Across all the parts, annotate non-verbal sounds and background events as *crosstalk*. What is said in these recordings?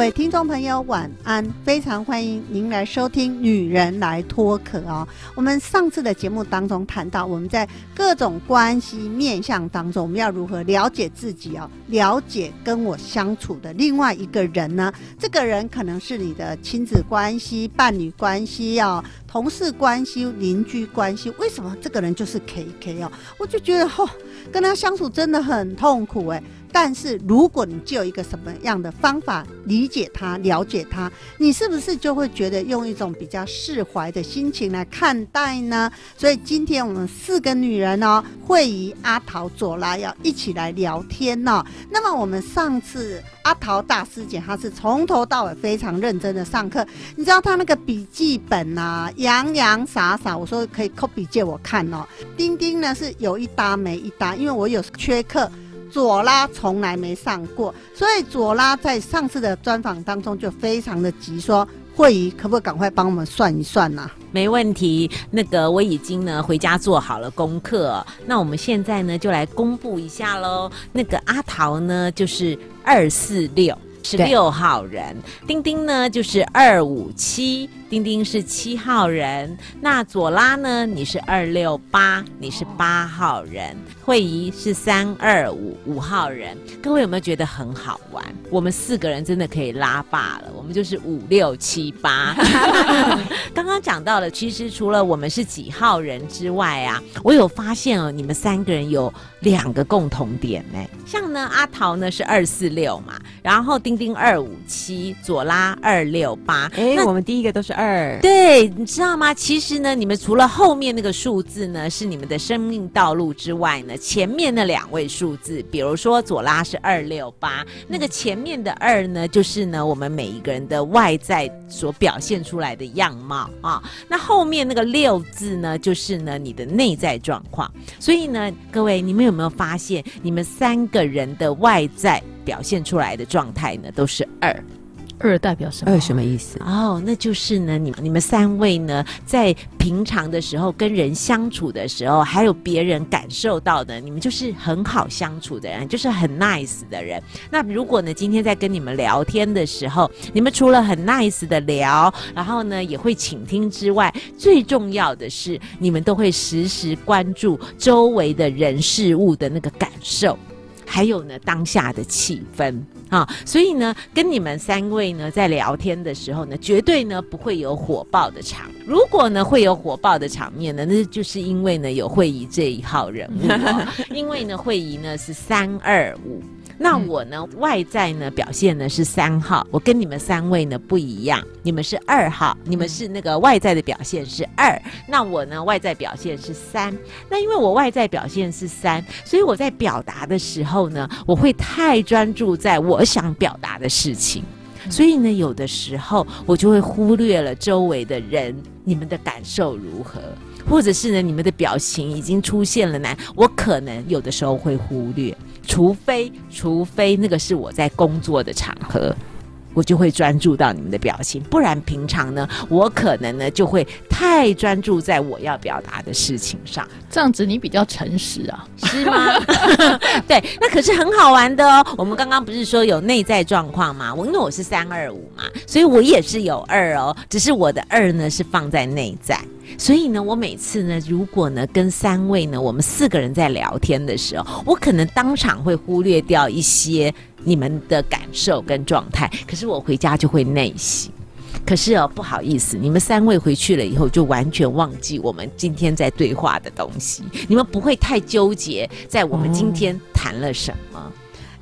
各位听众朋友，晚安！非常欢迎您来收听《女人来脱壳》哦。我们上次的节目当中谈到，我们在各种关系面向当中，我们要如何了解自己哦，了解跟我相处的另外一个人呢？这个人可能是你的亲子关系、伴侣关系哦、同事关系、邻居关系。为什么这个人就是 K K 哦？我就觉得哦，跟他相处真的很痛苦哎。但是如果你就有一个什么样的方法理解他、了解他，你是不是就会觉得用一种比较释怀的心情来看待呢？所以今天我们四个女人哦，会以阿桃、左拉要一起来聊天呢。那么我们上次阿桃大师姐她是从头到尾非常认真的上课，你知道她那个笔记本啊，洋洋洒洒，我说可以 copy 借我看哦。丁丁呢是有一搭没一搭，因为我有缺课。左拉从来没上过，所以左拉在上次的专访当中就非常的急，说慧仪可不可以赶快帮我们算一算啊？没问题，那个我已经呢回家做好了功课，那我们现在呢就来公布一下喽。那个阿桃呢就是二四六，是六号人，丁丁呢就是二五七。丁丁是七号人，那左拉呢？你是二六八，你是八号人。慧仪是三二五五号人。各位有没有觉得很好玩？我们四个人真的可以拉霸了，我们就是五六七八。*laughs* 刚刚讲到了，其实除了我们是几号人之外啊，我有发现哦，你们三个人有两个共同点呢。像呢，阿桃呢是二四六嘛，然后丁丁二五七，左拉二六八。哎，我们第一个都是。二对，你知道吗？其实呢，你们除了后面那个数字呢是你们的生命道路之外呢，前面那两位数字，比如说左拉是二六八，那个前面的二呢，就是呢我们每一个人的外在所表现出来的样貌啊。那后面那个六字呢，就是呢你的内在状况。所以呢，各位你们有没有发现，你们三个人的外在表现出来的状态呢，都是二。二代表什么？二什么意思？哦，那就是呢，你你们三位呢，在平常的时候跟人相处的时候，还有别人感受到的，你们就是很好相处的人，就是很 nice 的人。那如果呢，今天在跟你们聊天的时候，你们除了很 nice 的聊，然后呢，也会倾听之外，最重要的是，你们都会时时关注周围的人事物的那个感受。还有呢，当下的气氛啊，所以呢，跟你们三位呢在聊天的时候呢，绝对呢不会有火爆的场。如果呢会有火爆的场面呢，那就是因为呢有会议这一号人物，*laughs* 因为呢会议呢是三二五。那我呢，外在呢表现呢是三号，我跟你们三位呢不一样，你们是二号，你们是那个外在的表现是二，那我呢外在表现是三，那因为我外在表现是三，所以我在表达的时候呢，我会太专注在我想表达的事情，所以呢有的时候我就会忽略了周围的人，你们的感受如何，或者是呢你们的表情已经出现了呢，我可能有的时候会忽略。除非，除非那个是我在工作的场合，我就会专注到你们的表情；不然平常呢，我可能呢就会太专注在我要表达的事情上。这样子你比较诚实啊，是吗？*laughs* 对，那可是很好玩的哦。我们刚刚不是说有内在状况吗？我因为我是三二五嘛，所以我也是有二哦，只是我的二呢是放在内在。所以呢，我每次呢，如果呢跟三位呢，我们四个人在聊天的时候，我可能当场会忽略掉一些你们的感受跟状态，可是我回家就会内省。可是哦，不好意思，你们三位回去了以后，就完全忘记我们今天在对话的东西。你们不会太纠结在我们今天谈了什么？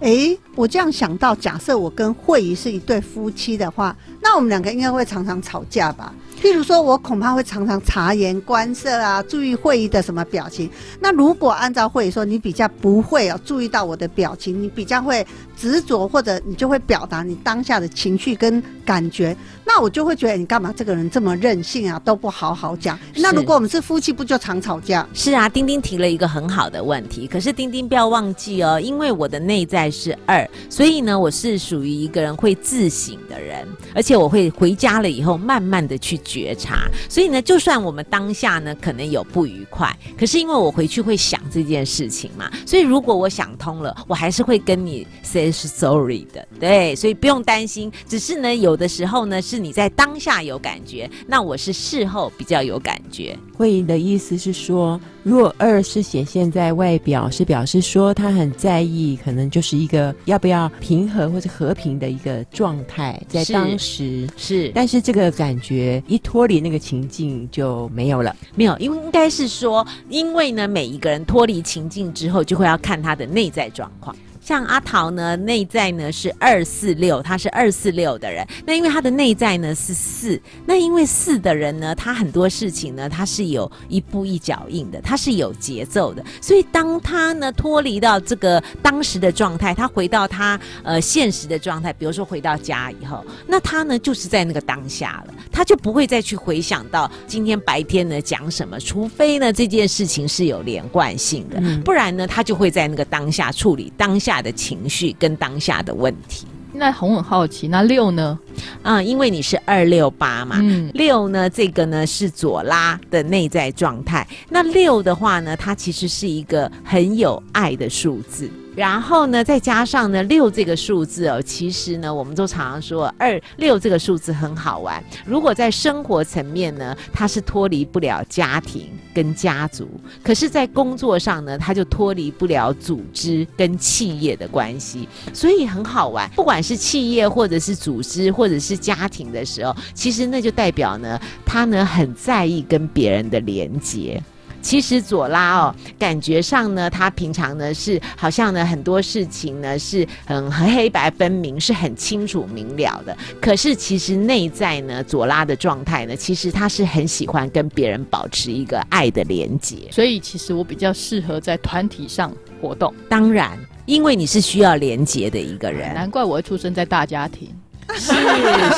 哎，我这样想到，假设我跟慧仪是一对夫妻的话，那我们两个应该会常常吵架吧？譬如说，我恐怕会常常察言观色啊，注意会议的什么表情。那如果按照会议说，你比较不会哦，注意到我的表情，你比较会执着，或者你就会表达你当下的情绪跟感觉，那我就会觉得你干嘛这个人这么任性啊，都不好好讲。那如果我们是夫妻，不就常吵架？是啊，丁丁提了一个很好的问题，可是丁丁不要忘记哦，因为我的内在是二，所以呢，我是属于一个人会自省的人，而且我会回家了以后慢慢的去觉察，所以呢，就算我们当下呢可能有不愉快，可是因为我回去会想这件事情嘛，所以如果我想通了，我还是会跟你 say sorry 的，对，所以不用担心，只是呢，有的时候呢是你在当下有感觉，那我是事后比较有感觉。会议的意思是说，若二是显现在外表，是表示说他很在意，可能就是一个要不要平和或者和平的一个状态，在当时。是但是这个感觉一脱离那个情境就没有了。没有，因为应该是说，因为呢，每一个人脱离情境之后，就会要看他的内在状况。像阿桃呢，内在呢是二四六，他是二四六的人。那因为他的内在呢是四，那因为四的人呢，他很多事情呢，他是有一步一脚印的，他是有节奏的。所以当他呢脱离到这个当时的状态，他回到他呃现实的状态，比如说回到家以后，那他呢就是在那个当下了，他就不会再去回想到今天白天呢讲什么，除非呢这件事情是有连贯性的，嗯不然呢他就会在那个当下处理当下的情绪跟当下的问题。那红很好奇，那六呢？啊、因为你是二六八嘛，嗯，六呢，这个呢是左拉的内在状态。那六的话呢，它其实是一个很有爱的数字。然后呢，再加上呢六这个数字哦，其实呢，我们都常常说二六这个数字很好玩。如果在生活层面呢，它是脱离不了家庭跟家族；可是，在工作上呢，它就脱离不了组织跟企业的关系。所以很好玩，不管是企业或者是组织或者是家庭的时候，其实那就代表呢，他呢很在意跟别人的连接。其实左拉哦，感觉上呢，他平常呢是好像呢很多事情呢是很很黑白分明，是很清楚明了的。可是其实内在呢，左拉的状态呢，其实他是很喜欢跟别人保持一个爱的连接。所以其实我比较适合在团体上活动，当然，因为你是需要连接的一个人，难怪我会出生在大家庭。是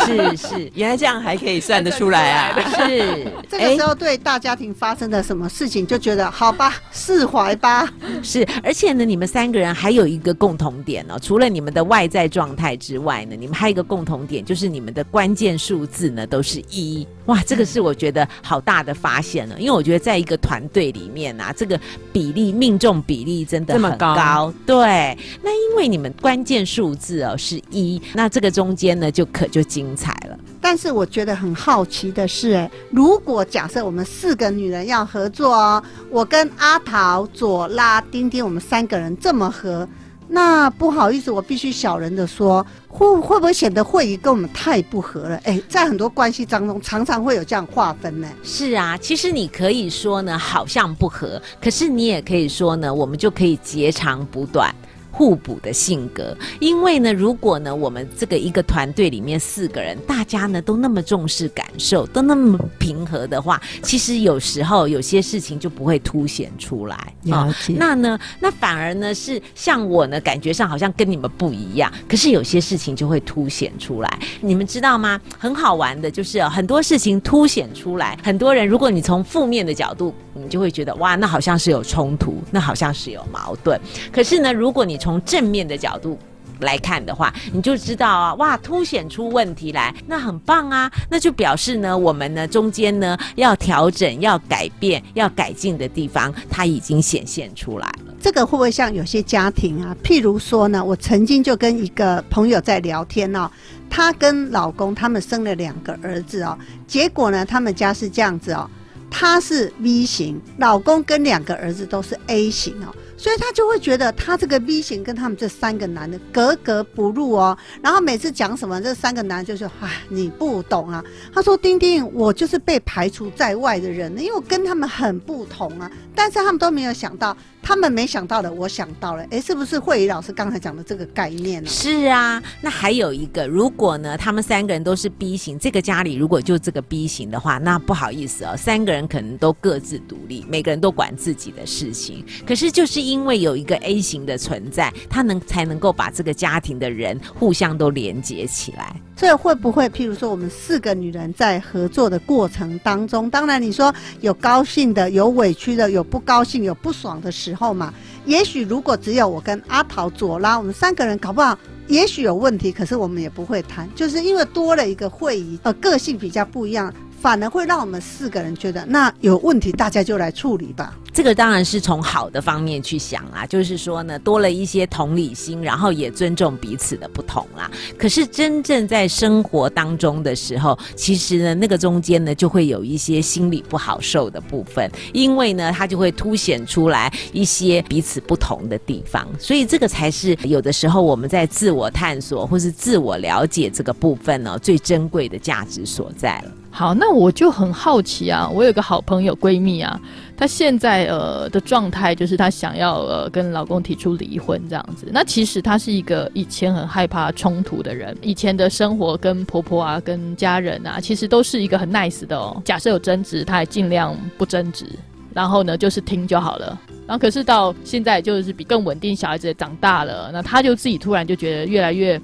是是原来这样还可以算得出来啊！是。这个时候对大家庭发生的什么事情，就觉得好吧，释怀吧。是，而且呢，你们三个人还有一个共同点哦，除了你们的外在状态之外呢，你们还有一个共同点，就是你们的关键数字呢都是一。哇，这个是我觉得好大的发现了，因为我觉得在一个团队里面啊，这个比例命中比例真的这么很高对，那因为你们关键数字哦是一，那这个中间呢就可就精彩了。但是我觉得很好奇的是，哎，如果假设我们四个女人要合作哦，我跟阿桃、左拉、丁丁，我们三个人这么合，那不好意思，我必须小人的说，会会不会显得会议跟我们太不合了？哎，在很多关系当中，常常会有这样划分呢。是啊，其实你可以说呢，好像不合，可是你也可以说呢，我们就可以截长补短。互补的性格，因为呢，如果呢，我们这个一个团队里面四个人，大家呢都那么重视感受，都那么平和的话，其实有时候有些事情就不会凸显出来啊那呢，那反而呢是像我呢，感觉上好像跟你们不一样，可是有些事情就会凸显出来。你们知道吗？很好玩的就是、哦、很多事情凸显出来，很多人如果你从负面的角度，你就会觉得哇，那好像是有冲突，那好像是有矛盾。可是呢，如果你从正面的角度，来看的话，你就知道啊，哇，凸显出问题来，那很棒啊，那就表示呢，我们呢中间呢要调整、要改变、要改进的地方，它已经显现出来了。这个会不会像有些家庭啊？譬如说呢，我曾经就跟一个朋友在聊天哦，她跟老公他们生了两个儿子哦，结果呢，他们家是这样子哦，她是 V 型，老公跟两个儿子都是 A 型哦。所以他就会觉得他这个 V 型跟他们这三个男的格格不入哦，然后每次讲什么，这三个男就说：“啊，你不懂啊。”他说：“丁丁，我就是被排除在外的人，因为我跟他们很不同啊。”但是他们都没有想到，他们没想到的，我想到了，哎，是不是慧仪老师刚才讲的这个概念呢？是啊，那还有一个，如果呢，他们三个人都是 B 型，这个家里如果就这个 B 型的话，那不好意思哦，三个人可能都各自独立，每个人都管自己的事情。可是就是因为有一个 A 型的存在，他能才能够把这个家庭的人互相都连接起来。所以会不会，譬如说，我们四个女人在合作的过程当中，当然你说有高兴的，有委屈的，有不高兴、有不爽的时候嘛？也许如果只有我跟阿桃、左拉，我们三个人搞不好，也许有问题，可是我们也不会谈，就是因为多了一个会议，呃，个性比较不一样。反而会让我们四个人觉得，那有问题大家就来处理吧。这个当然是从好的方面去想啦，就是说呢，多了一些同理心，然后也尊重彼此的不同啦。可是真正在生活当中的时候，其实呢，那个中间呢，就会有一些心里不好受的部分，因为呢，它就会凸显出来一些彼此不同的地方。所以这个才是有的时候我们在自我探索或是自我了解这个部分呢，最珍贵的价值所在了。好，那我就很好奇啊，我有个好朋友闺蜜啊，她现在呃的状态就是她想要呃跟老公提出离婚这样子。那其实她是一个以前很害怕冲突的人，以前的生活跟婆婆啊、跟家人啊，其实都是一个很 nice 的哦。假设有争执，她也尽量不争执，然后呢就是听就好了。然后可是到现在就是比更稳定，小孩子也长大了，那她就自己突然就觉得越来越。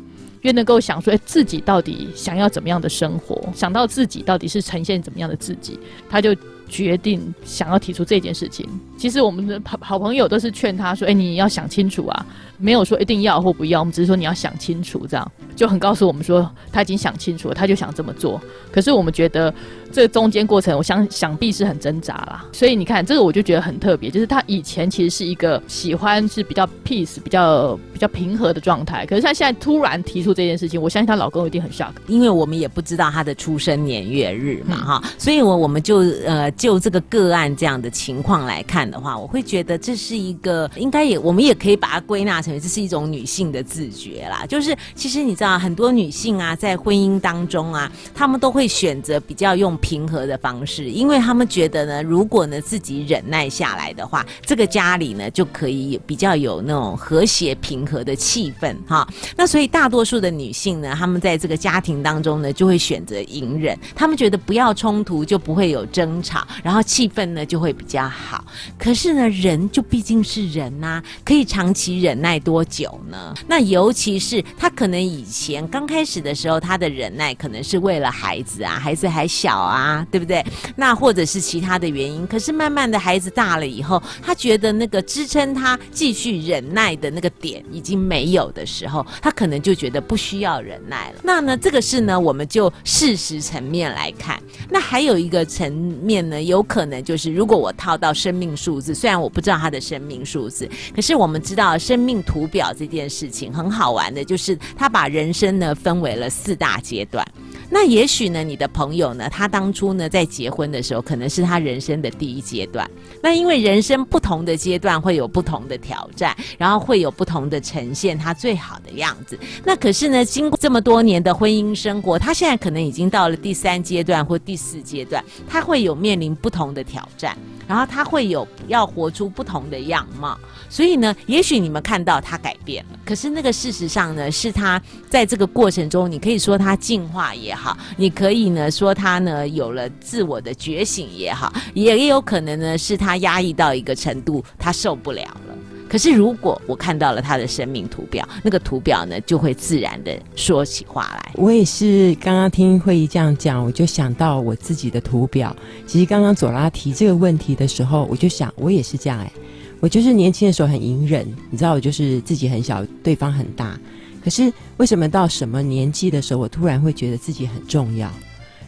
越能够想说，哎，自己到底想要怎么样的生活？想到自己到底是呈现怎么样的自己，他就决定想要提出这件事情。其实我们的好好朋友都是劝他说，哎，你要想清楚啊，没有说一定要或不要，我们只是说你要想清楚，这样就很告诉我们说他已经想清楚了，他就想这么做。可是我们觉得。这中间过程，我想 *laughs* 想必是很挣扎啦。所以你看，这个我就觉得很特别，就是他以前其实是一个喜欢是比较 peace、比较比较平和的状态，可是他现在突然提出这件事情，我相信她老公一定很 shock，因为我们也不知道她的出生年月日嘛，哈，所以我我们就呃就这个个案这样的情况来看的话，我会觉得这是一个应该也我们也可以把它归纳成为这是一种女性的自觉啦，就是其实你知道很多女性啊，在婚姻当中啊，她们都会选择比较用。平和的方式，因为她们觉得呢，如果呢自己忍耐下来的话，这个家里呢就可以比较有那种和谐平和的气氛哈。那所以大多数的女性呢，她们在这个家庭当中呢，就会选择隐忍，她们觉得不要冲突就不会有争吵，然后气氛呢就会比较好。可是呢，人就毕竟是人呐，可以长期忍耐多久呢？那尤其是他可能以前刚开始的时候，他的忍耐可能是为了孩子啊，孩子还小啊。对不对？那或者是其他的原因，可是慢慢的孩子大了以后，他觉得那个支撑他继续忍耐的那个点已经没有的时候，他可能就觉得不需要忍耐了。那呢，这个是呢，我们就事实层面来看。那还有一个层面呢，有可能就是如果我套到生命数字，虽然我不知道他的生命数字，可是我们知道生命图表这件事情很好玩的，就是他把人生呢分为了四大阶段。那也许呢，你的朋友呢，他当初呢在结婚的时候，可能是他人生的第一阶段。那因为人生不同的阶段会有不同的挑战，然后会有不同的呈现他最好的样子。那可是呢，经过这么多年的婚姻生活，他现在可能已经到了第三阶段或第四阶段，他会有面临不同的挑战。然后他会有要活出不同的样貌，所以呢，也许你们看到他改变了，可是那个事实上呢，是他在这个过程中，你可以说他进化也好，你可以呢说他呢有了自我的觉醒也好，也也有可能呢是他压抑到一个程度，他受不了了。可是，如果我看到了他的生命图表，那个图表呢，就会自然的说起话来。我也是刚刚听会议这样讲，我就想到我自己的图表。其实刚刚左拉提这个问题的时候，我就想，我也是这样哎。我就是年轻的时候很隐忍，你知道，我就是自己很小，对方很大。可是为什么到什么年纪的时候，我突然会觉得自己很重要？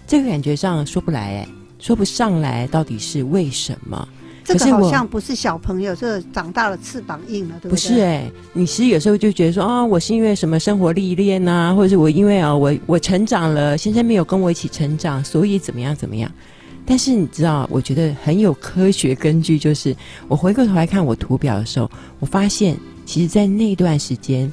这个感觉上说不来哎，说不上来，到底是为什么？这个好像不是小朋友，这长大了翅膀硬了，对不对？不是哎，你其实有时候就觉得说啊，我是因为什么生活历练呐，或者是我因为啊，我我成长了，先生没有跟我一起成长，所以怎么样怎么样。但是你知道，我觉得很有科学根据，就是我回过头来看我图表的时候，我发现其实，在那段时间，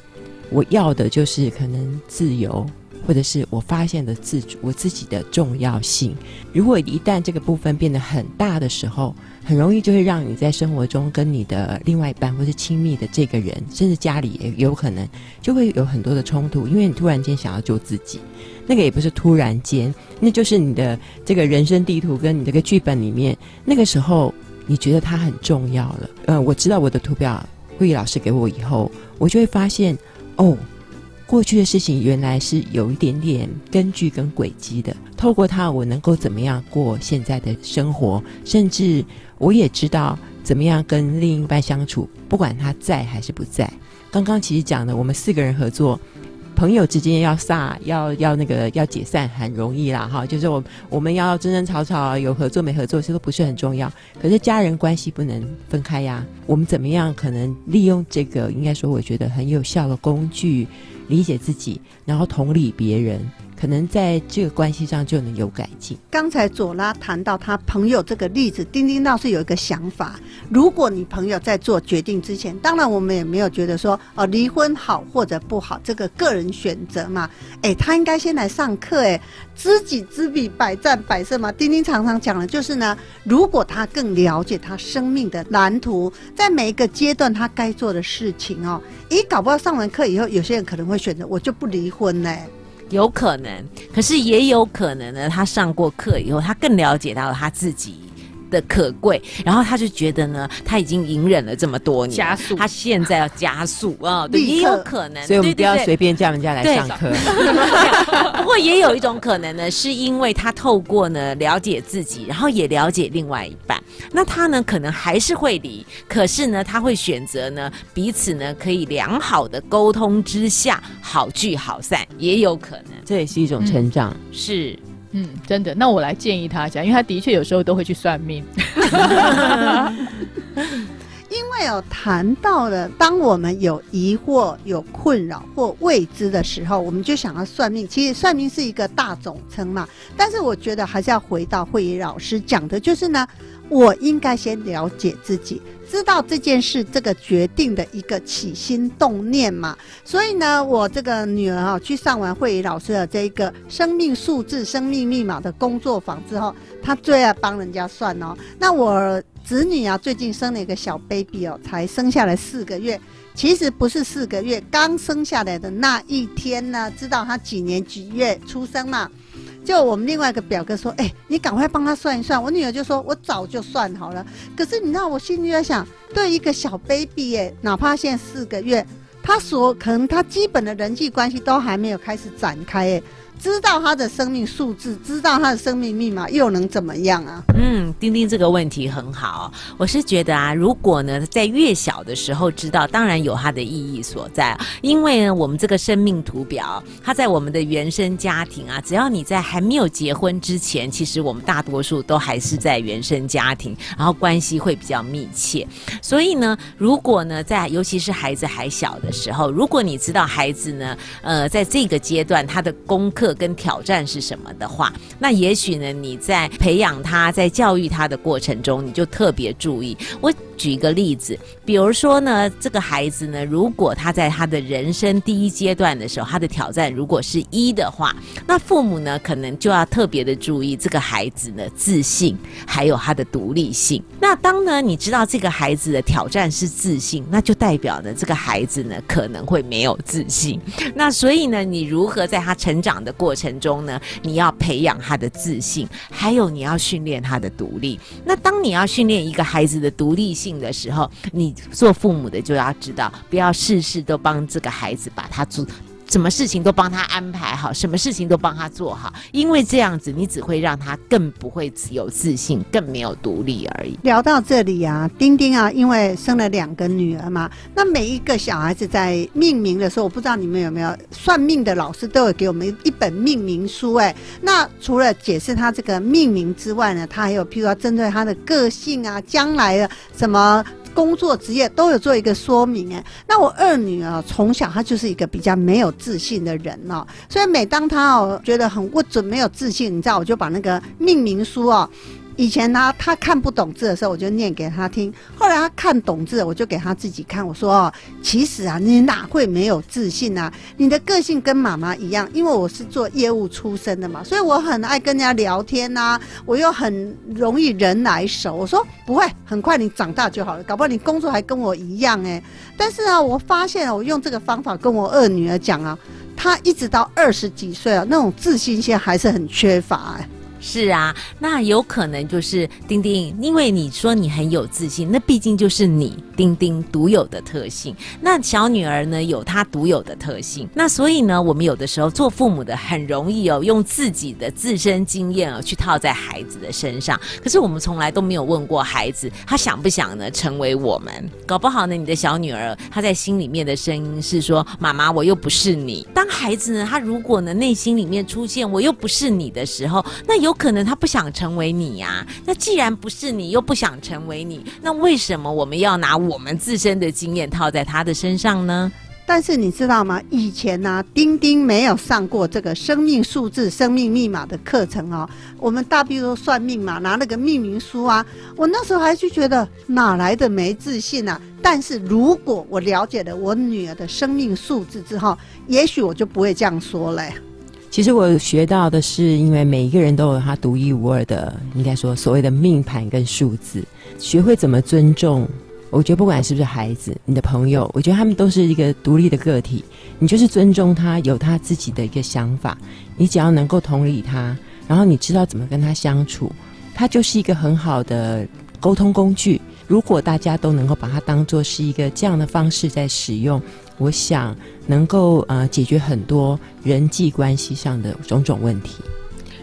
我要的就是可能自由。或者是我发现的自主我自己的重要性。如果一旦这个部分变得很大的时候，很容易就会让你在生活中跟你的另外一半或是亲密的这个人，甚至家里也有可能就会有很多的冲突，因为你突然间想要救自己，那个也不是突然间，那就是你的这个人生地图跟你这个剧本里面，那个时候你觉得它很重要了。呃，我知道我的图表，慧议老师给我以后，我就会发现，哦。过去的事情原来是有一点点根据跟轨迹的，透过它，我能够怎么样过现在的生活，甚至我也知道怎么样跟另一半相处，不管他在还是不在。刚刚其实讲的，我们四个人合作。朋友之间要散，要要那个要解散很容易啦，哈，就是我我们要争争吵吵，有合作没合作，这都不是很重要。可是家人关系不能分开呀。我们怎么样可能利用这个，应该说我觉得很有效的工具，理解自己，然后同理别人。可能在这个关系上就能有改进。刚才左拉谈到他朋友这个例子，丁丁倒是有一个想法：如果你朋友在做决定之前，当然我们也没有觉得说哦离婚好或者不好，这个个人选择嘛。哎，他应该先来上课，哎，知己知彼，百战百胜嘛。丁丁常常讲的就是呢，如果他更了解他生命的蓝图，在每一个阶段他该做的事情哦，咦，搞不好上完课以后，有些人可能会选择我就不离婚呢。有可能，可是也有可能呢。他上过课以后，他更了解到了他自己。的可贵，然后他就觉得呢，他已经隐忍了这么多年，加速，他现在要加速啊，*laughs* 对，也有可能，所以我们不要随便叫人家来上课。*laughs* 不过也有一种可能呢，是因为他透过呢了解自己，然后也了解另外一半，那他呢可能还是会离，可是呢他会选择呢彼此呢可以良好的沟通之下好聚好散，也有可能，这也是一种成长，是。嗯，真的，那我来建议他一下，因为他的确有时候都会去算命。*laughs* 因为有谈到了，当我们有疑惑、有困扰或未知的时候，我们就想要算命。其实算命是一个大总称嘛，但是我觉得还是要回到会议老师讲的，就是呢，我应该先了解自己。知道这件事，这个决定的一个起心动念嘛，所以呢，我这个女儿啊，去上完慧仪老师的这一个生命数字、生命密码的工作坊之后，她最爱帮人家算哦。那我子女啊，最近生了一个小 baby 哦，才生下来四个月，其实不是四个月，刚生下来的那一天呢，知道他几年几月出生嘛。就我们另外一个表哥说：“哎，你赶快帮他算一算。”我女儿就说：“我早就算好了。”可是你知道，我心里在想，对一个小 baby 哎，哪怕现在四个月，他所可能他基本的人际关系都还没有开始展开哎。知道他的生命数字，知道他的生命密码，又能怎么样啊？嗯，丁丁这个问题很好。我是觉得啊，如果呢，在越小的时候知道，当然有它的意义所在。因为呢，我们这个生命图表，它在我们的原生家庭啊，只要你在还没有结婚之前，其实我们大多数都还是在原生家庭，然后关系会比较密切。所以呢，如果呢，在尤其是孩子还小的时候，如果你知道孩子呢，呃，在这个阶段他的功课跟挑战是什么的话，那也许呢，你在培养他、在教育他的过程中，你就特别注意我。举一个例子，比如说呢，这个孩子呢，如果他在他的人生第一阶段的时候，他的挑战如果是一的话，那父母呢可能就要特别的注意这个孩子呢自信，还有他的独立性。那当呢你知道这个孩子的挑战是自信，那就代表呢这个孩子呢可能会没有自信。那所以呢，你如何在他成长的过程中呢，你要培养他的自信，还有你要训练他的独立。那当你要训练一个孩子的独立性，的时候，你做父母的就要知道，不要事事都帮这个孩子把他做。什么事情都帮他安排好，什么事情都帮他做好，因为这样子你只会让他更不会有自信，更没有独立而已。聊到这里啊，丁丁啊，因为生了两个女儿嘛，那每一个小孩子在命名的时候，我不知道你们有没有算命的老师都有给我们一本命名书哎。那除了解释他这个命名之外呢，他还有譬如说针对他的个性啊，将来的什么。工作职业都有做一个说明。哎，那我二女啊从小她就是一个比较没有自信的人哦，所以每当她哦觉得很不准、没有自信，你知道，我就把那个命名书哦以前呢，他看不懂字的时候，我就念给他听。后来他看懂字，我就给他自己看。我说：“哦，其实啊，你哪会没有自信啊？你的个性跟妈妈一样，因为我是做业务出身的嘛，所以我很爱跟人家聊天呐，我又很容易人来熟。我说不会，很快你长大就好了，搞不好你工作还跟我一样哎。但是啊，我发现我用这个方法跟我二女儿讲啊，她一直到二十几岁啊，那种自信心还是很缺乏哎。”是啊，那有可能就是丁丁，因为你说你很有自信，那毕竟就是你丁丁独有的特性。那小女儿呢，有她独有的特性。那所以呢，我们有的时候做父母的很容易哦，用自己的自身经验哦去套在孩子的身上。可是我们从来都没有问过孩子，他想不想呢成为我们？搞不好呢，你的小女儿她在心里面的声音是说：“妈妈，我又不是你。”当孩子呢，他如果呢内心里面出现“我又不是你”的时候，那有。可能他不想成为你呀，那既然不是你，又不想成为你，那为什么我们要拿我们自身的经验套在他的身上呢？但是你知道吗？以前呢，丁丁没有上过这个生命数字、生命密码的课程哦。我们大比如说算命嘛，拿那个命名书啊，我那时候还是觉得哪来的没自信啊。但是如果我了解了我女儿的生命数字之后，也许我就不会这样说嘞。其实我学到的是，因为每一个人都有他独一无二的，应该说所谓的命盘跟数字。学会怎么尊重，我觉得不管是不是孩子，你的朋友，我觉得他们都是一个独立的个体。你就是尊重他，有他自己的一个想法。你只要能够同理他，然后你知道怎么跟他相处，他就是一个很好的沟通工具。如果大家都能够把它当做是一个这样的方式在使用。我想能够呃解决很多人际关系上的种种问题。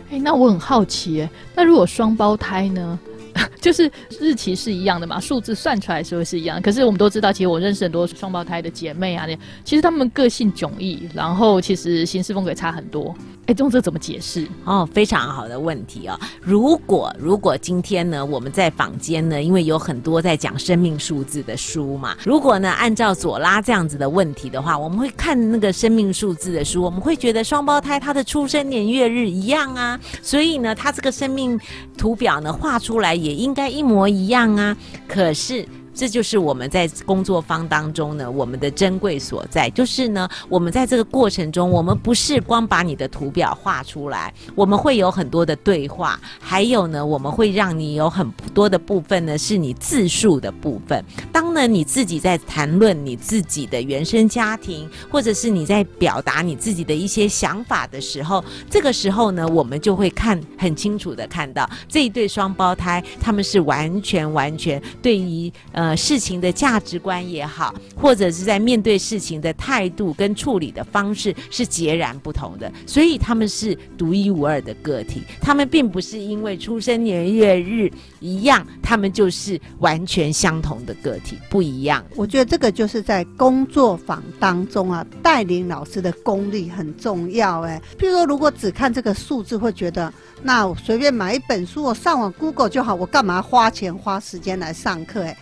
哎，那我很好奇，那如果双胞胎呢？*laughs* 就是日期是一样的嘛，数字算出来时候是一样。可是我们都知道，其实我认识很多双胞胎的姐妹啊，其实他们个性迥异，然后其实行事风格差很多。哎，这这怎么解释？哦，非常好的问题哦。如果如果今天呢，我们在坊间呢，因为有很多在讲生命数字的书嘛，如果呢按照左拉这样子的问题的话，我们会看那个生命数字的书，我们会觉得双胞胎他的出生年月日一样啊，所以呢，他这个生命图表呢画出来也应该一模一样啊。可是。这就是我们在工作坊当中呢，我们的珍贵所在，就是呢，我们在这个过程中，我们不是光把你的图表画出来，我们会有很多的对话，还有呢，我们会让你有很多的部分呢，是你自述的部分。当呢你自己在谈论你自己的原生家庭，或者是你在表达你自己的一些想法的时候，这个时候呢，我们就会看很清楚的看到这一对双胞胎，他们是完全完全对于呃。呃，事情的价值观也好，或者是在面对事情的态度跟处理的方式是截然不同的，所以他们是独一无二的个体。他们并不是因为出生年月日一样，他们就是完全相同的个体，不一样。我觉得这个就是在工作坊当中啊，带领老师的功力很重要。哎，譬如说，如果只看这个数字，会觉得那我随便买一本书，我上网 Google 就好，我干嘛花钱花时间来上课？哎。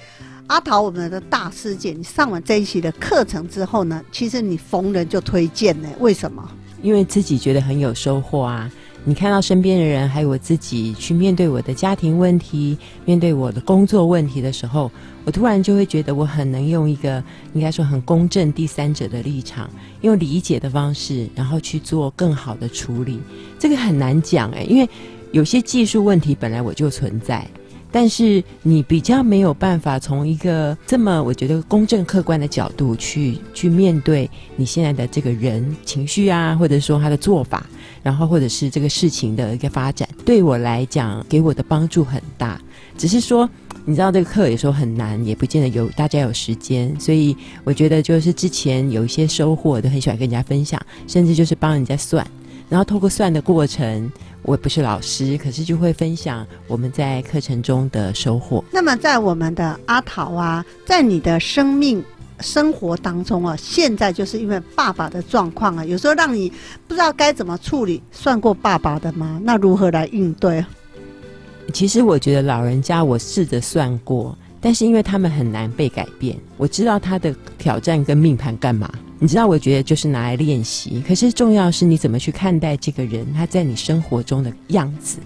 阿桃，我们的大师姐，你上完这一期的课程之后呢，其实你逢人就推荐呢？为什么？因为自己觉得很有收获啊！你看到身边的人，还有我自己去面对我的家庭问题、面对我的工作问题的时候，我突然就会觉得我很能用一个应该说很公正第三者的立场，用理解的方式，然后去做更好的处理。这个很难讲哎，因为有些技术问题本来我就存在。但是你比较没有办法从一个这么我觉得公正客观的角度去去面对你现在的这个人情绪啊，或者说他的做法，然后或者是这个事情的一个发展，对我来讲给我的帮助很大。只是说，你知道这个课有时候很难，也不见得有大家有时间，所以我觉得就是之前有一些收获，都很喜欢跟人家分享，甚至就是帮人家算，然后透过算的过程。我不是老师，可是就会分享我们在课程中的收获。那么，在我们的阿桃啊，在你的生命生活当中啊，现在就是因为爸爸的状况啊，有时候让你不知道该怎么处理。算过爸爸的吗？那如何来应对？其实我觉得老人家，我试着算过。但是因为他们很难被改变，我知道他的挑战跟命盘干嘛？你知道，我觉得就是拿来练习。可是重要是你怎么去看待这个人，他在你生活中的样子。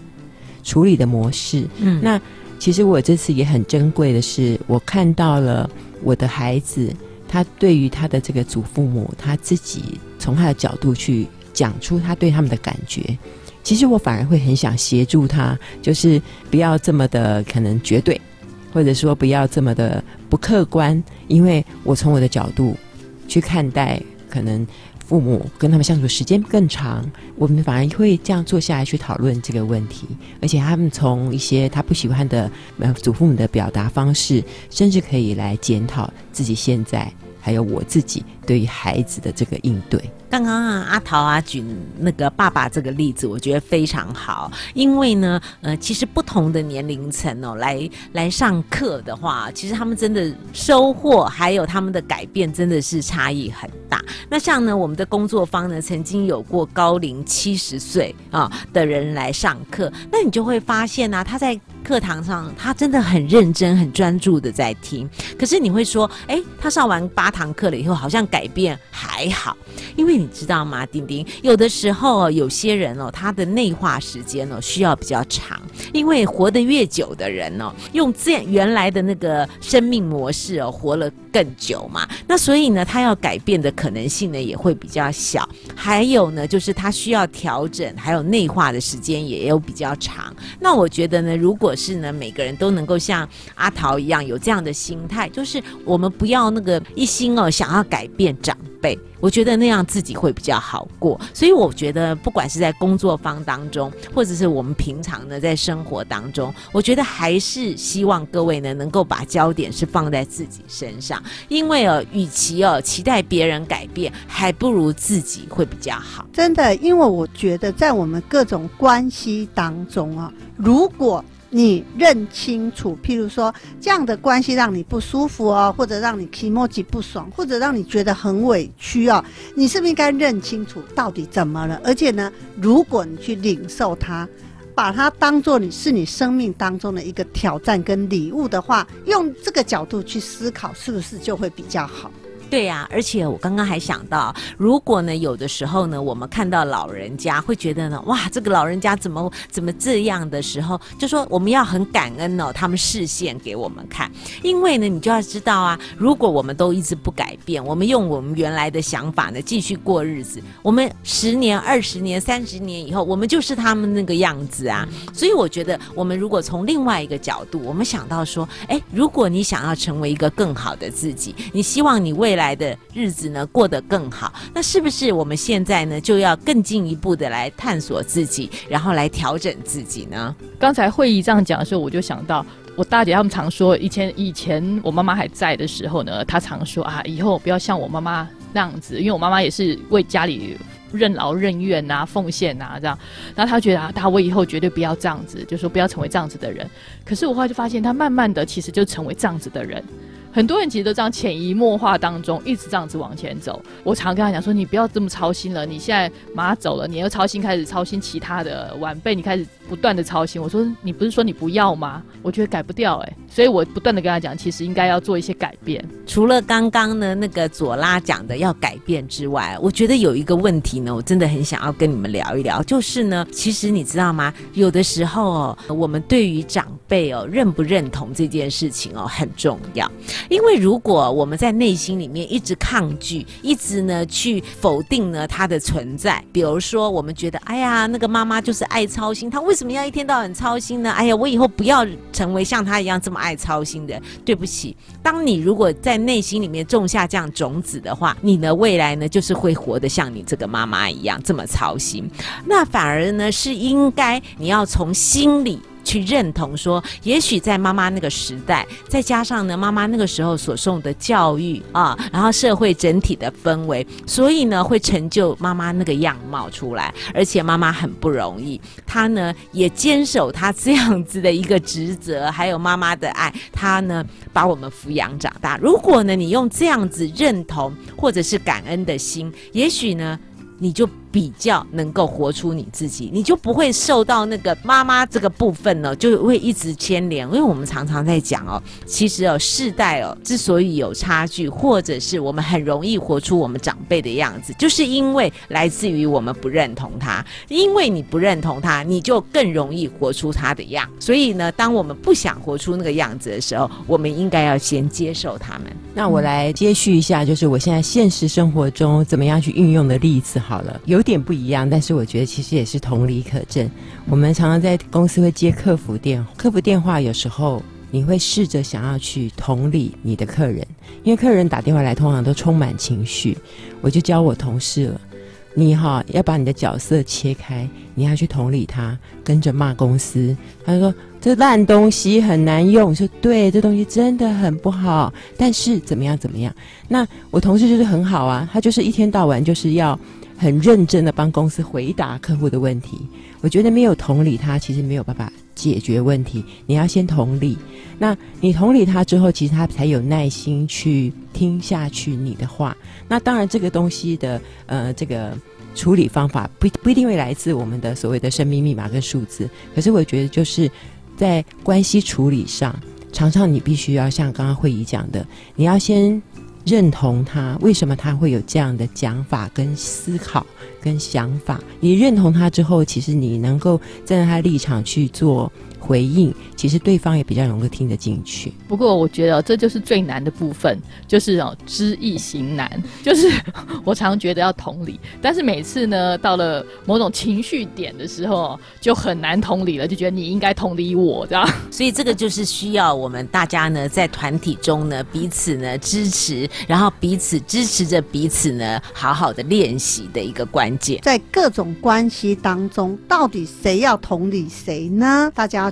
处理的模式。嗯那其实我这次也很珍贵的是，我看到了我的孩子，他对于他的这个祖父母，他自己从他的角度去讲出他对他们的感觉。其实我反而会很想协助他，就是不要这么的可能绝对，或者说不要这么的不客观，因为我从我的角度去看待，可能父母跟他们相处时间更长，我们反而会这样坐下来去讨论这个问题，而且他们从一些他不喜欢的呃祖父母的表达方式，甚至可以来检讨自己现在还有我自己对于孩子的这个应对。刚刚啊，阿桃啊举那个爸爸这个例子，我觉得非常好，因为呢，呃，其实不同的年龄层哦，来来上课的话，其实他们真的收获还有他们的改变，真的是差异很大。那像呢，我们的工作坊呢，曾经有过高龄七十岁啊的人来上课，那你就会发现呢、他在课堂上他真的很认真、很专注的在听。可是你会说，哎，他上完八堂课了以后，好像改变还好。因为你知道吗，丁丁，有的时候，有些人哦，他的内化时间哦需要比较长，因为活得越久的人哦，用这原来的那个生命模式哦，活了更久嘛，那所以呢，他要改变的可能性呢也会比较小。还有呢，就是他需要调整，还有内化的时间也有比较长。那我觉得呢，如果是呢，每个人都能够像阿桃一样有这样的心态，就是我们不要那个一心哦想要改变长辈，我觉得那样自己会比较好过。所以我觉得，不管是在工作方当中，或者是我们平常呢在生活当中，我觉得还是希望各位呢能够把焦点是放在自己身上，因为哦，与其哦期待别人改变，还不如自己会比较好。真的，因为我觉得在我们各种关系当中啊，如果你认清楚，譬如说这样的关系让你不舒服哦，或者让你 e m o j i 不爽，或者让你觉得很委屈哦，你是不是应该认清楚到底怎么了？而且呢，如果你去领受它。把它当做你是你生命当中的一个挑战跟礼物的话，用这个角度去思考，是不是就会比较好？对呀、而且我刚刚还想到，如果呢，有的时候呢，我们看到老人家会觉得呢，哇，这个老人家怎么怎么这样的时候，就说我们要很感恩哦，他们视线给我们看，因为呢，你就要知道啊，如果我们都一直不改变，我们用我们原来的想法呢继续过日子，我们十年、二十年、三十年以后，我们就是他们那个样子啊。所以我觉得，我们如果从另外一个角度，我们想到说，哎，如果你想要成为一个更好的自己，你希望你未来来的日子呢过得更好，那是不是我们现在呢就要更进一步的来探索自己，然后来调整自己呢？刚才会议这样讲的时候，我就想到我大姐他们常说，以前以前我妈妈还在的时候呢，她常说啊，以后不要像我妈妈那样子，因为我妈妈也是为家里任劳任怨啊、奉献啊这样。然后她觉得啊，她我以后绝对不要这样子，就说不要成为这样子的人。可是我后来就发现，她慢慢的其实就成为这样子的人。很多人其实都这样潜移默化当中，一直这样子往前走。我常跟他讲说，你不要这么操心了。你现在妈走了，你又操心，开始操心其他的晚辈，你开始不断的操心。我说，你不是说你不要吗？我觉得改不掉哎、所以我不断的跟他讲，其实应该要做一些改变。除了刚刚呢那个左拉讲的要改变之外，我觉得有一个问题呢，我真的很想要跟你们聊一聊，就是呢，其实你知道吗？有的时候哦，我们对于长辈哦认不认同这件事情哦很重要，因为如果我们在内心里面一直抗拒，一直呢去否定呢他的存在，比如说我们觉得，哎呀，那个妈妈就是爱操心，她为什么要一天到晚操心呢？哎呀，我以后不要成为像她一样这么爱操心的。对不起，当你如果在内心里面种下这样种子的话，你的未来呢就是会活得像你这个妈妈一样这么操心。那反而呢是应该你要从心里。去认同说，也许在妈妈那个时代，再加上呢妈妈那个时候所受的教育啊，然后社会整体的氛围，所以呢会成就妈妈那个样貌出来。而且妈妈很不容易，她呢也坚守她这样子的一个职责，还有妈妈的爱，她呢把我们抚养长大。如果呢你用这样子认同或者是感恩的心，也许呢。你就比较能够活出你自己，你就不会受到那个妈妈这个部分呢，就会一直牵连。因为我们常常在讲哦，其实哦，世代哦之所以有差距，或者是我们很容易活出我们长辈的样子，就是因为来自于我们不认同他。因为你不认同他，你就更容易活出他的样。所以呢，当我们不想活出那个样子的时候，我们应该要先接受他们。那我来接续一下，就是我现在现实生活中怎么样去运用的例子好了，有点不一样，但是我觉得其实也是同理可证。我们常常在公司会接客服电话，客服电话有时候你会试着想要去同理你的客人，因为客人打电话来通常都充满情绪，我就教我同事了。你哈要把你的角色切开，你要去同理他，跟着骂公司。他说这烂东西很难用，说对，这东西真的很不好。但是怎么样怎么样？那我同事就是很好啊，他就是一天到晚就是要很认真的帮公司回答客户的问题。我觉得没有同理他，其实没有办法解决问题。你要先同理，那你同理他之后，其实他才有耐心去听下去你的话。那当然，这个东西的呃，这个处理方法不不一定会来自我们的所谓的生命密码跟数字。可是我觉得，就是在关系处理上，常常你必须要像刚刚会议讲的，你要先认同他为什么他会有这样的讲法跟思考跟想法。你认同他之后，其实你能够站在他立场去做。回应，其实对方也比较容易听得进去。不过我觉得这就是最难的部分，就是哦知易行难。*laughs* 就是我常觉得要同理，但是每次呢到了某种情绪点的时候，就很难同理了，就觉得你应该同理我这样。*laughs* 所以这个就是需要我们大家呢在团体中呢彼此呢支持，然后彼此支持着彼此呢好好的练习的一个关键。在各种关系当中，到底谁要同理谁呢？大家。